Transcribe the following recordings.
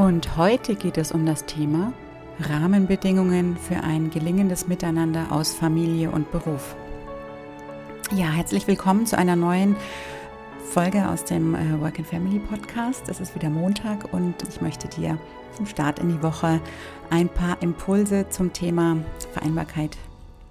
Und heute geht es um das Thema Rahmenbedingungen für ein gelingendes Miteinander aus Familie und Beruf. Ja, herzlich willkommen zu einer neuen Folge aus dem äh, Work and Family Podcast. Es ist wieder Montag und ich möchte dir zum Start in die Woche ein paar Impulse zum Thema Vereinbarkeit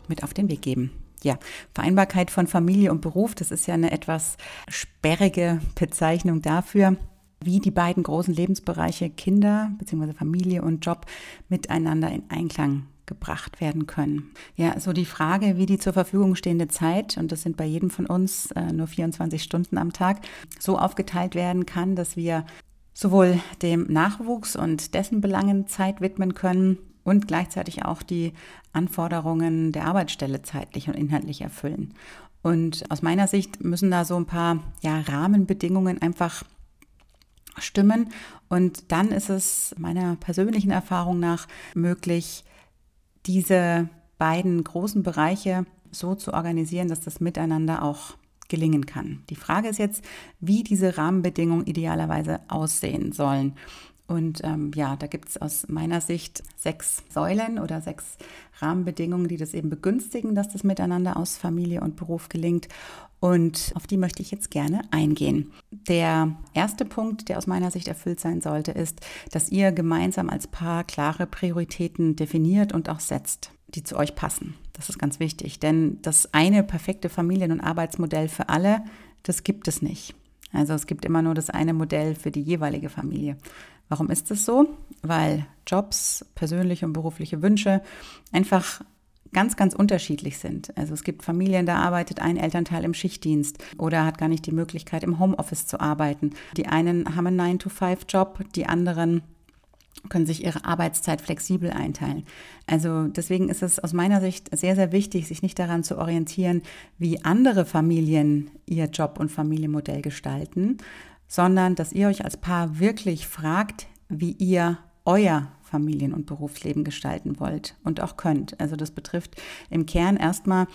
mit auf den Weg geben. Ja, Vereinbarkeit von Familie und Beruf, das ist ja eine etwas sperrige Bezeichnung dafür, wie die beiden großen Lebensbereiche Kinder bzw. Familie und Job miteinander in Einklang gebracht werden können. Ja, so die Frage, wie die zur Verfügung stehende Zeit, und das sind bei jedem von uns äh, nur 24 Stunden am Tag, so aufgeteilt werden kann, dass wir sowohl dem Nachwuchs und dessen Belangen Zeit widmen können und gleichzeitig auch die Anforderungen der Arbeitsstelle zeitlich und inhaltlich erfüllen. Und aus meiner Sicht müssen da so ein paar ja, Rahmenbedingungen einfach stimmen. Und dann ist es meiner persönlichen Erfahrung nach möglich, diese beiden großen Bereiche so zu organisieren, dass das miteinander auch gelingen kann. Die Frage ist jetzt, wie diese Rahmenbedingungen idealerweise aussehen sollen. Und ähm, ja, da gibt es aus meiner Sicht sechs Säulen oder sechs Rahmenbedingungen, die das eben begünstigen, dass das Miteinander aus Familie und Beruf gelingt. Und auf die möchte ich jetzt gerne eingehen. Der erste Punkt, der aus meiner Sicht erfüllt sein sollte, ist, dass ihr gemeinsam als Paar klare Prioritäten definiert und auch setzt, die zu euch passen. Das ist ganz wichtig, denn das eine perfekte Familien- und Arbeitsmodell für alle, das gibt es nicht. Also es gibt immer nur das eine Modell für die jeweilige Familie. Warum ist das so? Weil Jobs, persönliche und berufliche Wünsche einfach ganz, ganz unterschiedlich sind. Also es gibt Familien, da arbeitet ein Elternteil im Schichtdienst oder hat gar nicht die Möglichkeit, im Homeoffice zu arbeiten. Die einen haben einen 9-to-5-Job, die anderen können sich ihre Arbeitszeit flexibel einteilen. Also deswegen ist es aus meiner Sicht sehr, sehr wichtig, sich nicht daran zu orientieren, wie andere Familien ihr Job- und Familienmodell gestalten, sondern dass ihr euch als Paar wirklich fragt, wie ihr euer Familien- und Berufsleben gestalten wollt und auch könnt. Also das betrifft im Kern erstmal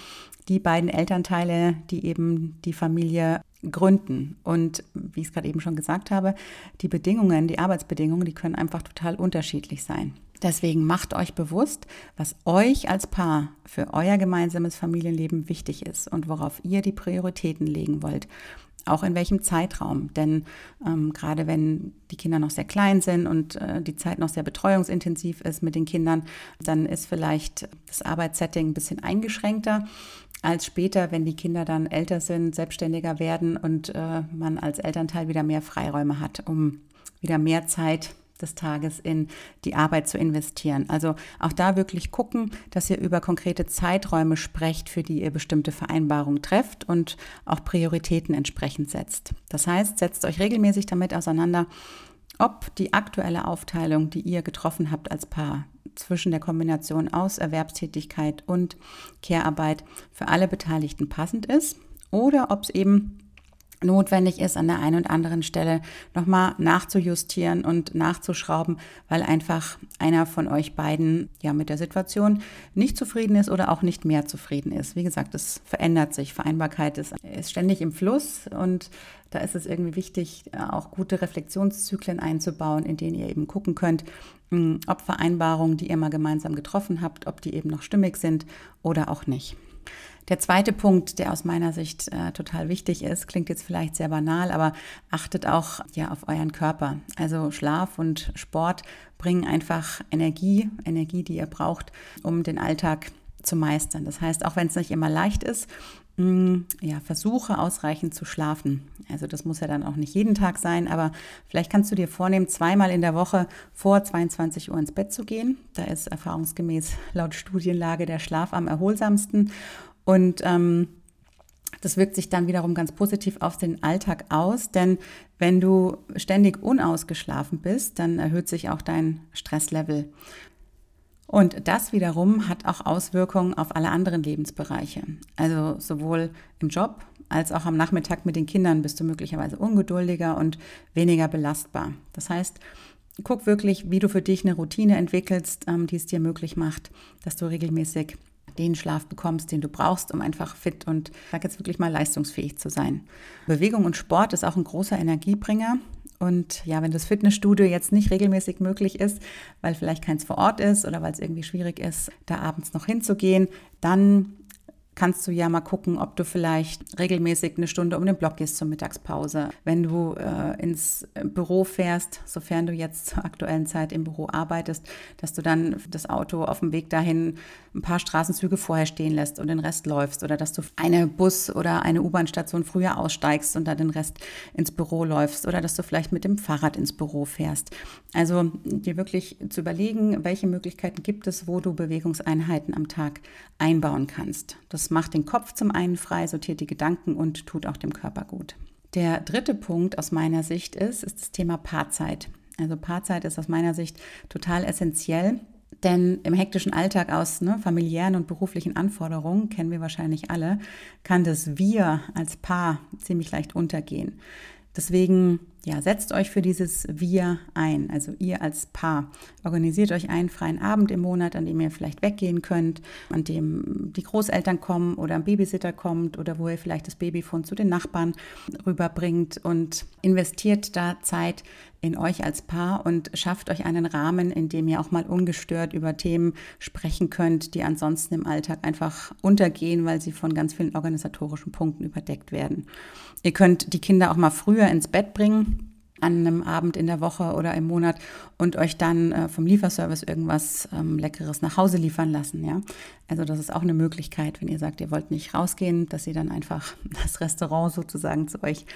die beiden Elternteile, die eben die Familie gründen. Und wie ich es gerade eben schon gesagt habe, die Bedingungen, die Arbeitsbedingungen, die können einfach total unterschiedlich sein. Deswegen macht euch bewusst, was euch als Paar für euer gemeinsames Familienleben wichtig ist und worauf ihr die Prioritäten legen wollt auch in welchem Zeitraum. Denn ähm, gerade wenn die Kinder noch sehr klein sind und äh, die Zeit noch sehr betreuungsintensiv ist mit den Kindern, dann ist vielleicht das Arbeitssetting ein bisschen eingeschränkter als später, wenn die Kinder dann älter sind, selbstständiger werden und äh, man als Elternteil wieder mehr Freiräume hat, um wieder mehr Zeit des Tages in die Arbeit zu investieren. Also auch da wirklich gucken, dass ihr über konkrete Zeiträume sprecht, für die ihr bestimmte Vereinbarungen trefft und auch Prioritäten entsprechend setzt. Das heißt, setzt euch regelmäßig damit auseinander, ob die aktuelle Aufteilung, die ihr getroffen habt als Paar zwischen der Kombination aus Erwerbstätigkeit und Care-Arbeit für alle Beteiligten passend ist oder ob es eben notwendig ist, an der einen und anderen Stelle nochmal nachzujustieren und nachzuschrauben, weil einfach einer von euch beiden ja mit der Situation nicht zufrieden ist oder auch nicht mehr zufrieden ist. Wie gesagt, es verändert sich. Vereinbarkeit ist, ist ständig im Fluss und da ist es irgendwie wichtig, auch gute Reflexionszyklen einzubauen, in denen ihr eben gucken könnt, hm, ob Vereinbarungen, die ihr mal gemeinsam getroffen habt, ob die eben noch stimmig sind oder auch nicht. Der zweite Punkt, der aus meiner Sicht äh, total wichtig ist, klingt jetzt vielleicht sehr banal, aber achtet auch ja auf euren Körper. Also Schlaf und Sport bringen einfach Energie, Energie, die ihr braucht, um den Alltag zu meistern. Das heißt, auch wenn es nicht immer leicht ist, mm, ja, versuche ausreichend zu schlafen. Also das muss ja dann auch nicht jeden Tag sein, aber vielleicht kannst du dir vornehmen, zweimal in der Woche vor 22 Uhr ins Bett zu gehen. Da ist erfahrungsgemäß laut Studienlage der Schlaf am erholsamsten. Und ähm, das wirkt sich dann wiederum ganz positiv auf den Alltag aus, denn wenn du ständig unausgeschlafen bist, dann erhöht sich auch dein Stresslevel. Und das wiederum hat auch Auswirkungen auf alle anderen Lebensbereiche. Also sowohl im Job als auch am Nachmittag mit den Kindern bist du möglicherweise ungeduldiger und weniger belastbar. Das heißt, guck wirklich, wie du für dich eine Routine entwickelst, ähm, die es dir möglich macht, dass du regelmäßig den Schlaf bekommst, den du brauchst, um einfach fit und, sag jetzt wirklich mal, leistungsfähig zu sein. Bewegung und Sport ist auch ein großer Energiebringer. Und ja, wenn das Fitnessstudio jetzt nicht regelmäßig möglich ist, weil vielleicht keins vor Ort ist oder weil es irgendwie schwierig ist, da abends noch hinzugehen, dann kannst du ja mal gucken, ob du vielleicht regelmäßig eine Stunde um den Block gehst zur Mittagspause. Wenn du äh, ins Büro fährst, sofern du jetzt zur aktuellen Zeit im Büro arbeitest, dass du dann das Auto auf dem Weg dahin ein paar Straßenzüge vorher stehen lässt und den Rest läufst oder dass du eine Bus- oder eine U-Bahn-Station früher aussteigst und dann den Rest ins Büro läufst oder dass du vielleicht mit dem Fahrrad ins Büro fährst. Also dir wirklich zu überlegen, welche Möglichkeiten gibt es, wo du Bewegungseinheiten am Tag einbauen kannst. Das macht den Kopf zum einen frei, sortiert die Gedanken und tut auch dem Körper gut. Der dritte Punkt aus meiner Sicht ist, ist das Thema Paarzeit. Also Paarzeit ist aus meiner Sicht total essentiell, denn im hektischen Alltag aus ne, familiären und beruflichen Anforderungen, kennen wir wahrscheinlich alle, kann das Wir als Paar ziemlich leicht untergehen. Deswegen ja, setzt euch für dieses Wir ein, also ihr als Paar. Organisiert euch einen freien Abend im Monat, an dem ihr vielleicht weggehen könnt, an dem die Großeltern kommen oder ein Babysitter kommt oder wo ihr vielleicht das Babyfon zu den Nachbarn rüberbringt und investiert da Zeit in euch als Paar und schafft euch einen Rahmen, in dem ihr auch mal ungestört über Themen sprechen könnt, die ansonsten im Alltag einfach untergehen, weil sie von ganz vielen organisatorischen Punkten überdeckt werden. Ihr könnt die Kinder auch mal früher ins Bett bringen an einem Abend in der Woche oder im Monat und euch dann äh, vom Lieferservice irgendwas ähm, Leckeres nach Hause liefern lassen. Ja? Also das ist auch eine Möglichkeit, wenn ihr sagt, ihr wollt nicht rausgehen, dass ihr dann einfach das Restaurant sozusagen zu euch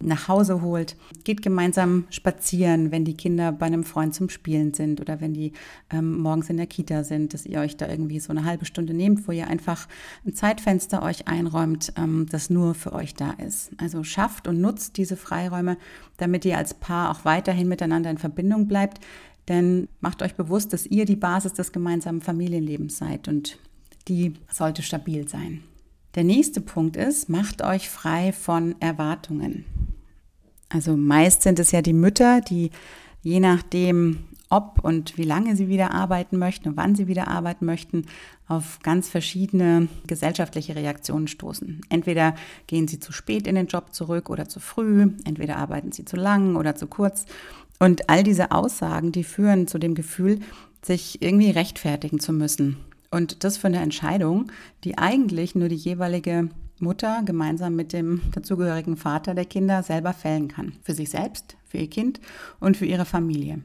nach Hause holt. Geht gemeinsam spazieren, wenn die Kinder bei einem Freund zum Spielen sind oder wenn die ähm, morgens in der Kita sind, dass ihr euch da irgendwie so eine halbe Stunde nehmt, wo ihr einfach ein Zeitfenster euch einräumt, ähm, das nur für euch da ist. Also schafft und nutzt diese Freiräume, damit ihr als Paar auch weiterhin miteinander in Verbindung bleibt. Denn macht euch bewusst, dass ihr die Basis des gemeinsamen Familienlebens seid und die sollte stabil sein. Der nächste Punkt ist, macht euch frei von Erwartungen. Also meist sind es ja die Mütter, die je nachdem, ob und wie lange sie wieder arbeiten möchten und wann sie wieder arbeiten möchten, auf ganz verschiedene gesellschaftliche Reaktionen stoßen. Entweder gehen sie zu spät in den Job zurück oder zu früh, entweder arbeiten sie zu lang oder zu kurz. Und all diese Aussagen, die führen zu dem Gefühl, sich irgendwie rechtfertigen zu müssen und das für eine Entscheidung, die eigentlich nur die jeweilige Mutter gemeinsam mit dem dazugehörigen Vater der Kinder selber fällen kann. Für sich selbst, für ihr Kind und für ihre Familie.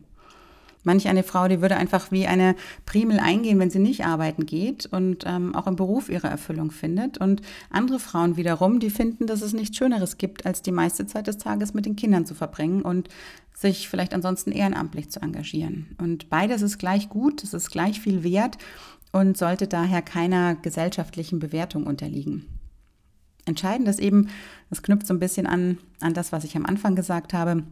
Manch eine Frau, die würde einfach wie eine Primel eingehen, wenn sie nicht arbeiten geht und ähm, auch im Beruf ihre Erfüllung findet. Und andere Frauen wiederum, die finden, dass es nichts Schöneres gibt, als die meiste Zeit des Tages mit den Kindern zu verbringen und sich vielleicht ansonsten ehrenamtlich zu engagieren. Und beides ist gleich gut, es ist gleich viel wert und sollte daher keiner gesellschaftlichen Bewertung unterliegen. Entscheidend ist eben, das knüpft so ein bisschen an, an das, was ich am Anfang gesagt habe,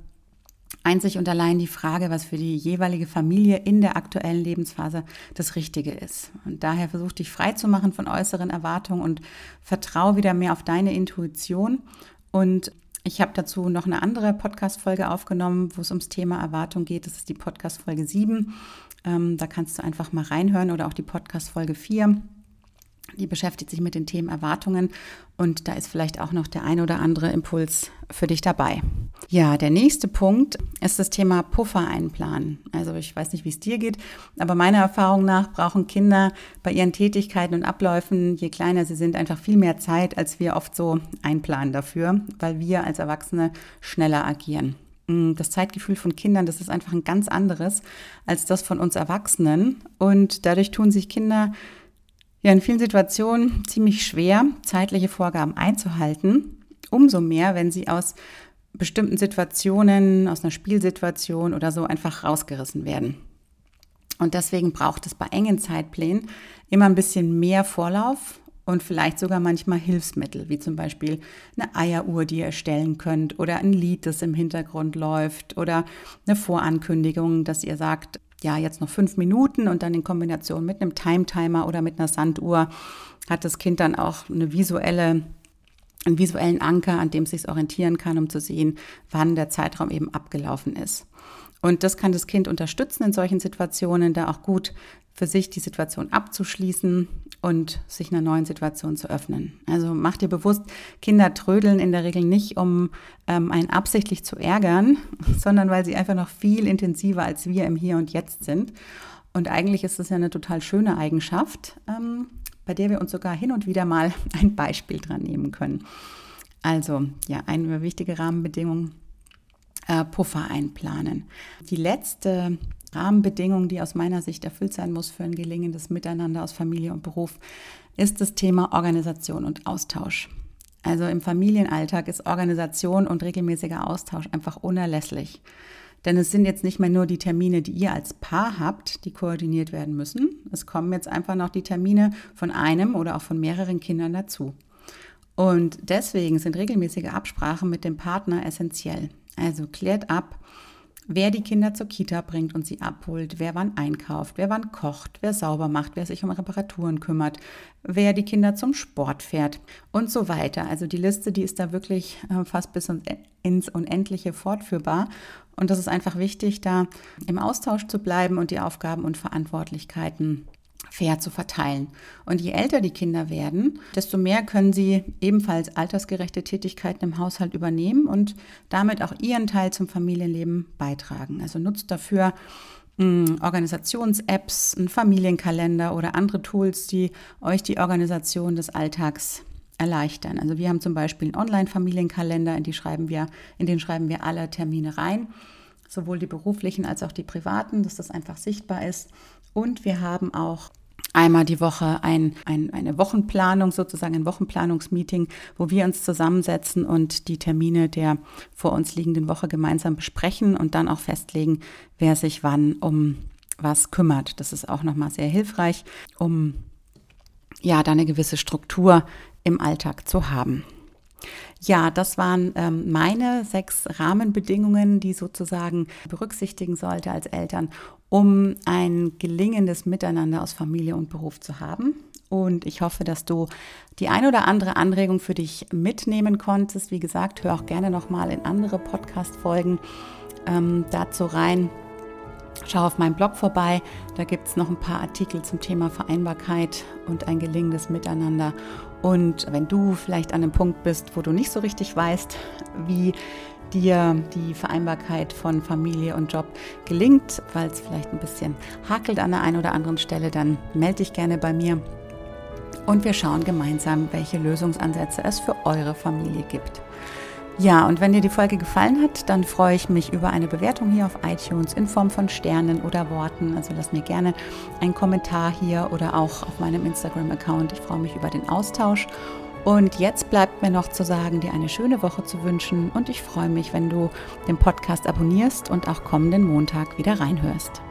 einzig und allein die Frage, was für die jeweilige Familie in der aktuellen Lebensphase das Richtige ist. Und daher versuch dich frei zu machen von äußeren Erwartungen und vertraue wieder mehr auf deine Intuition. Und ich habe dazu noch eine andere Podcast-Folge aufgenommen, wo es ums Thema Erwartung geht. Das ist die Podcast-Folge 7. Ähm, da kannst du einfach mal reinhören oder auch die Podcast-Folge 4. Die beschäftigt sich mit den Themen Erwartungen und da ist vielleicht auch noch der ein oder andere Impuls für dich dabei. Ja, der nächste Punkt ist das Thema Puffer einplanen. Also ich weiß nicht, wie es dir geht, aber meiner Erfahrung nach brauchen Kinder bei ihren Tätigkeiten und Abläufen, je kleiner sie sind, einfach viel mehr Zeit, als wir oft so einplanen dafür, weil wir als Erwachsene schneller agieren. Mm, das Zeitgefühl von Kindern, das ist einfach ein ganz anderes als das von uns Erwachsenen. Und dadurch tun sich Kinder ja in vielen Situationen ziemlich schwer, zeitliche Vorgaben einzuhalten. Umso mehr, wenn sie aus bestimmten Situationen, aus einer Spielsituation oder so einfach rausgerissen werden. Und deswegen braucht es bei engen Zeitplänen immer ein bisschen mehr Vorlauf und vielleicht sogar manchmal Hilfsmittel, wie zum Beispiel eine Eieruhr, die ihr erstellen könnt oder ein Lied, das im Hintergrund läuft oder eine Vorankündigung, dass ihr sagt, ja, jetzt noch fünf Minuten und dann in Kombination mit einem Time-Timer oder mit einer Sanduhr hat das Kind dann auch eine visuelle einen visuellen Anker, an dem es sich orientieren kann, um zu sehen, wann der Zeitraum eben abgelaufen ist. Und das kann das Kind unterstützen in solchen Situationen, da auch gut für sich die Situation abzuschließen und sich einer neuen Situation zu öffnen. Also mach dir bewusst, Kinder trödeln in der Regel nicht, um ähm, einen absichtlich zu ärgern, sondern weil sie einfach noch viel intensiver als wir im Hier und Jetzt sind. Und eigentlich ist es ja eine total schöne Eigenschaft, ähm, bei der wir uns sogar hin und wieder mal ein Beispiel dran nehmen können. Also ja, eine wichtige Rahmenbedingung äh, Puffer einplanen. Die letzte Rahmenbedingung, die aus meiner Sicht erfüllt sein muss für ein gelingendes Miteinander aus Familie und Beruf, ist das Thema Organisation und Austausch. Also im Familienalltag ist Organisation und regelmäßiger Austausch einfach unerlässlich. Denn es sind jetzt nicht mehr nur die Termine, die ihr als Paar habt, die koordiniert werden müssen. Es kommen jetzt einfach noch die Termine von einem oder auch von mehreren Kindern dazu. Und deswegen sind regelmäßige Absprachen mit dem Partner essentiell. Also klärt ab, wer die Kinder zur Kita bringt und sie abholt, wer wann einkauft, wer wann kocht, wer sauber macht, wer sich um Reparaturen kümmert, wer die Kinder zum Sport fährt und so weiter. Also die Liste, die ist da wirklich äh, fast bis ins Unendliche fortführbar. Und das ist einfach wichtig, da im Austausch zu bleiben und die Aufgaben und Verantwortlichkeiten fair zu verteilen. Und je älter die Kinder werden, desto mehr können sie ebenfalls altersgerechte Tätigkeiten im Haushalt übernehmen und damit auch ihren Teil zum Familienleben beitragen. Also nutzt dafür hm, Organisations-Apps, einen Familienkalender oder andere Tools, die euch die Organisation des Alltags erleichtern. Also wir haben zum Beispiel einen Online-Familienkalender, in, in den schreiben wir alle Termine rein, sowohl die beruflichen als auch die privaten, dass das einfach sichtbar ist. Und wir haben auch einmal die Woche ein, ein, eine Wochenplanung, sozusagen ein Wochenplanungsmeeting, wo wir uns zusammensetzen und die Termine der vor uns liegenden Woche gemeinsam besprechen und dann auch festlegen, wer sich wann um was kümmert. Das ist auch nochmal sehr hilfreich, um ja, da eine gewisse Struktur im Alltag zu haben. Ja, das waren ähm, meine sechs Rahmenbedingungen, die sozusagen berücksichtigen sollte als Eltern, um ein gelingendes Miteinander aus Familie und Beruf zu haben. Und ich hoffe, dass du die ein oder andere Anregung für dich mitnehmen konntest. Wie gesagt, hör auch gerne nochmal in andere Podcast-Folgen ähm, dazu rein. Schau auf meinem Blog vorbei, da gibt es noch ein paar Artikel zum Thema Vereinbarkeit und ein gelingendes Miteinander. Und wenn du vielleicht an einem Punkt bist, wo du nicht so richtig weißt, wie dir die Vereinbarkeit von Familie und Job gelingt, weil es vielleicht ein bisschen hakelt an der einen oder anderen Stelle, dann melde dich gerne bei mir und wir schauen gemeinsam, welche Lösungsansätze es für eure Familie gibt. Ja, und wenn dir die Folge gefallen hat, dann freue ich mich über eine Bewertung hier auf iTunes in Form von Sternen oder Worten. Also lass mir gerne einen Kommentar hier oder auch auf meinem Instagram-Account. Ich freue mich über den Austausch. Und jetzt bleibt mir noch zu sagen, dir eine schöne Woche zu wünschen und ich freue mich, wenn du den Podcast abonnierst und auch kommenden Montag wieder reinhörst.